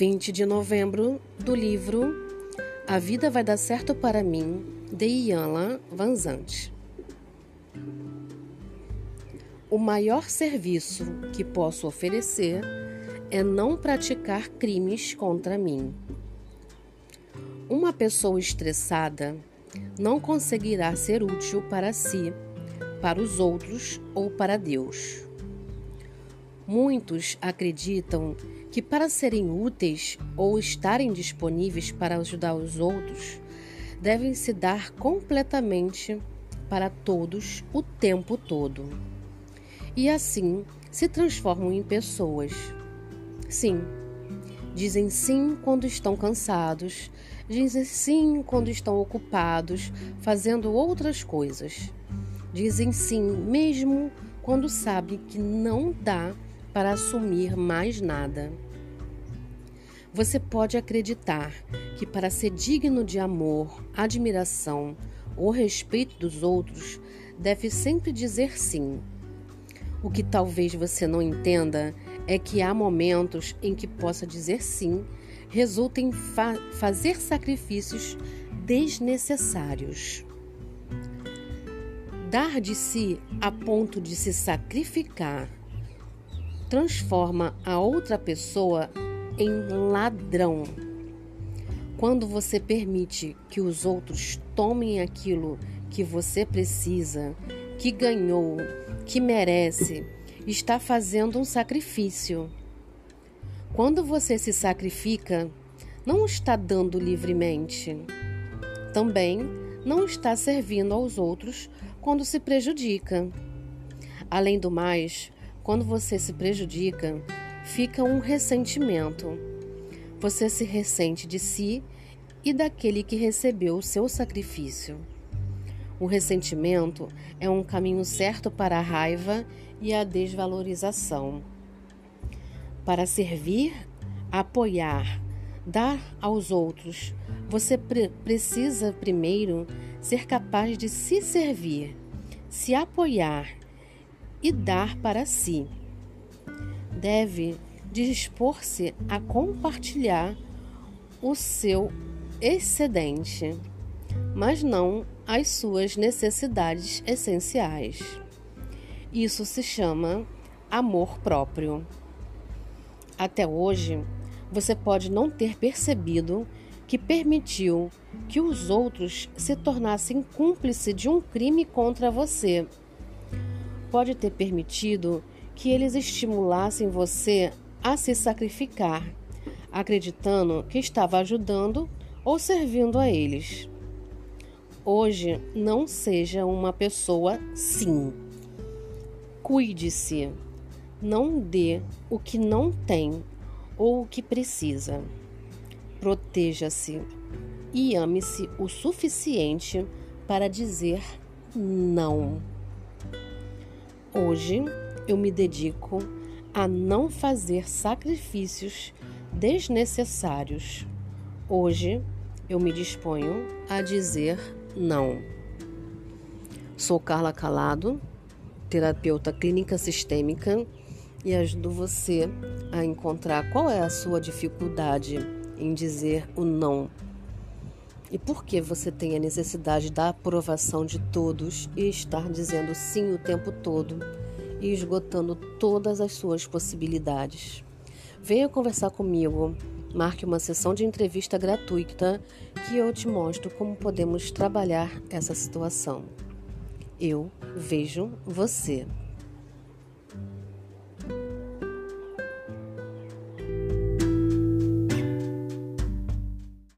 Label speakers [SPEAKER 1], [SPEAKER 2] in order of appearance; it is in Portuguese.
[SPEAKER 1] 20 de novembro, do livro A Vida Vai Dar Certo para Mim, de Ianla Vanzante. O maior serviço que posso oferecer é não praticar crimes contra mim. Uma pessoa estressada não conseguirá ser útil para si, para os outros ou para Deus. Muitos acreditam que, para serem úteis ou estarem disponíveis para ajudar os outros, devem se dar completamente para todos o tempo todo. E assim se transformam em pessoas. Sim, dizem sim quando estão cansados, dizem sim quando estão ocupados fazendo outras coisas. Dizem sim mesmo quando sabem que não dá para assumir mais nada. Você pode acreditar que para ser digno de amor, admiração ou respeito dos outros, deve sempre dizer sim. O que talvez você não entenda é que há momentos em que possa dizer sim resulta em fa fazer sacrifícios desnecessários. Dar de si a ponto de se sacrificar transforma a outra pessoa em ladrão. Quando você permite que os outros tomem aquilo que você precisa, que ganhou, que merece, está fazendo um sacrifício. Quando você se sacrifica, não está dando livremente. Também não está servindo aos outros quando se prejudica. Além do mais, quando você se prejudica, fica um ressentimento. Você se ressente de si e daquele que recebeu o seu sacrifício. O ressentimento é um caminho certo para a raiva e a desvalorização. Para servir, apoiar, dar aos outros, você pre precisa primeiro ser capaz de se servir, se apoiar e dar para si. Deve dispor-se a compartilhar o seu excedente, mas não as suas necessidades essenciais. Isso se chama amor próprio. Até hoje, você pode não ter percebido que permitiu que os outros se tornassem cúmplice de um crime contra você pode ter permitido que eles estimulassem você a se sacrificar, acreditando que estava ajudando ou servindo a eles. Hoje, não seja uma pessoa sim. Cuide-se. Não dê o que não tem ou o que precisa. Proteja-se e ame-se o suficiente para dizer não. Hoje eu me dedico a não fazer sacrifícios desnecessários. Hoje eu me disponho a dizer não. Sou Carla Calado, terapeuta clínica sistêmica e ajudo você a encontrar qual é a sua dificuldade em dizer o não e por que você tem a necessidade da aprovação de todos e estar dizendo sim o tempo todo e esgotando todas as suas possibilidades? Venha conversar comigo. Marque uma sessão de entrevista gratuita que eu te mostro como podemos trabalhar essa situação. Eu vejo você.